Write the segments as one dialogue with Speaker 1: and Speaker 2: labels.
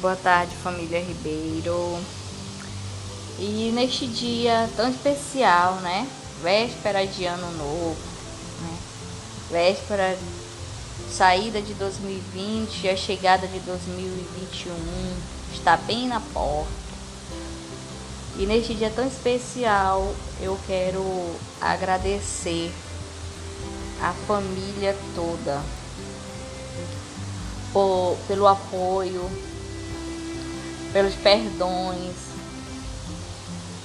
Speaker 1: Boa tarde, família Ribeiro. E neste dia tão especial, né? Véspera de ano novo, né? Véspera saída de 2020, a chegada de 2021 está bem na porta. E neste dia tão especial, eu quero agradecer a família toda por, pelo apoio, pelos perdões,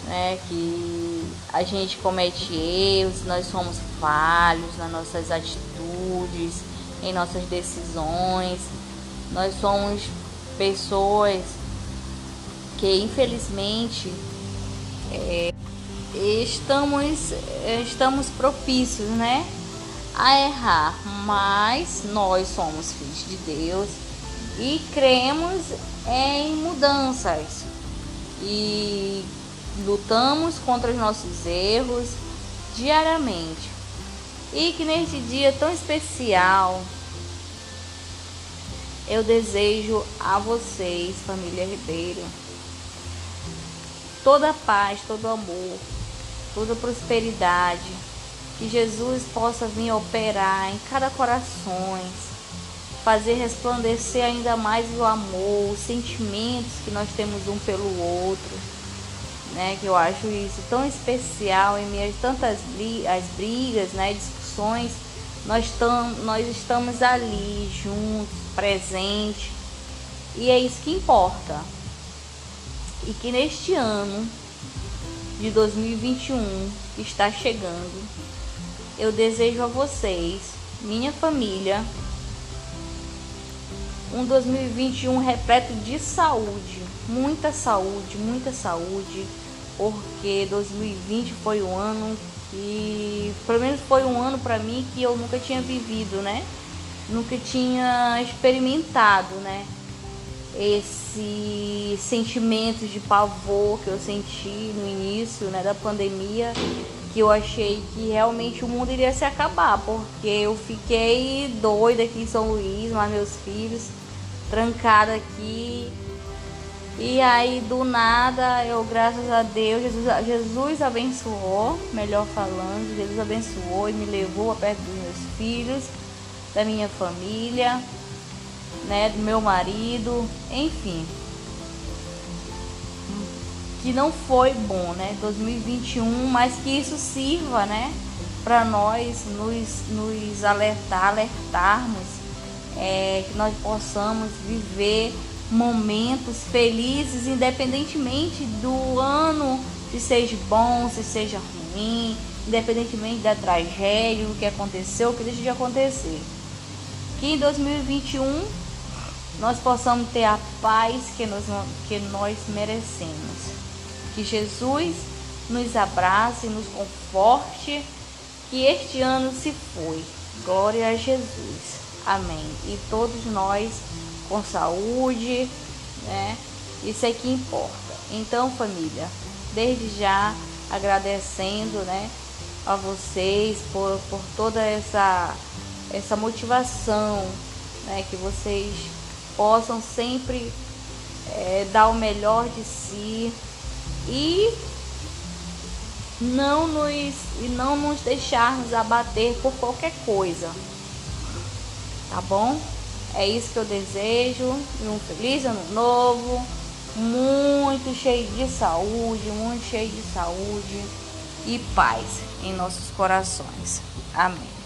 Speaker 1: né? Que a gente comete erros, nós somos falhos nas nossas atitudes, em nossas decisões. Nós somos pessoas que infelizmente é, estamos, estamos propícios, né? A errar, mas nós somos filhos de Deus e cremos em mudanças. E lutamos contra os nossos erros diariamente. E que neste dia tão especial eu desejo a vocês, família Ribeiro, toda paz, todo amor, toda prosperidade, que Jesus possa vir operar em cada coração fazer resplandecer ainda mais o amor, os sentimentos que nós temos um pelo outro, né? Que eu acho isso tão especial em meio a tantas as brigas, né? Discussões, nós, nós estamos ali juntos, presentes, e é isso que importa. E que neste ano de 2021 que está chegando, eu desejo a vocês, minha família, um 2021 repleto de saúde, muita saúde, muita saúde, porque 2020 foi um ano que, pelo menos foi um ano para mim que eu nunca tinha vivido, né? Nunca tinha experimentado, né? Esse sentimento de pavor que eu senti no início, né, da pandemia, que eu achei que realmente o mundo iria se acabar, porque eu fiquei doida aqui em São Luís, lá meus filhos trancada aqui. E aí do nada, eu graças a Deus, Jesus, Jesus abençoou, melhor falando, Jesus abençoou e me levou a perto dos meus filhos, da minha família, né, do meu marido, enfim. Que não foi bom, né? 2021, mas que isso sirva, né? Para nós nos, nos alertar, alertarmos é, que nós possamos viver momentos felizes, independentemente do ano, se seja bom, se seja ruim, independentemente da tragédia, do que aconteceu, o que deixa de acontecer. Que em 2021 nós possamos ter a paz que nós, que nós merecemos. Que Jesus nos abrace, nos conforte, que este ano se foi. Glória a Jesus. Amém. E todos nós com saúde, né? Isso é que importa. Então, família, desde já agradecendo, né, a vocês por, por toda essa essa motivação, né, que vocês possam sempre é, dar o melhor de si e não nos e não nos deixarmos abater por qualquer coisa, tá bom? É isso que eu desejo. E um feliz ano novo, muito cheio de saúde, muito cheio de saúde e paz em nossos corações. Amém.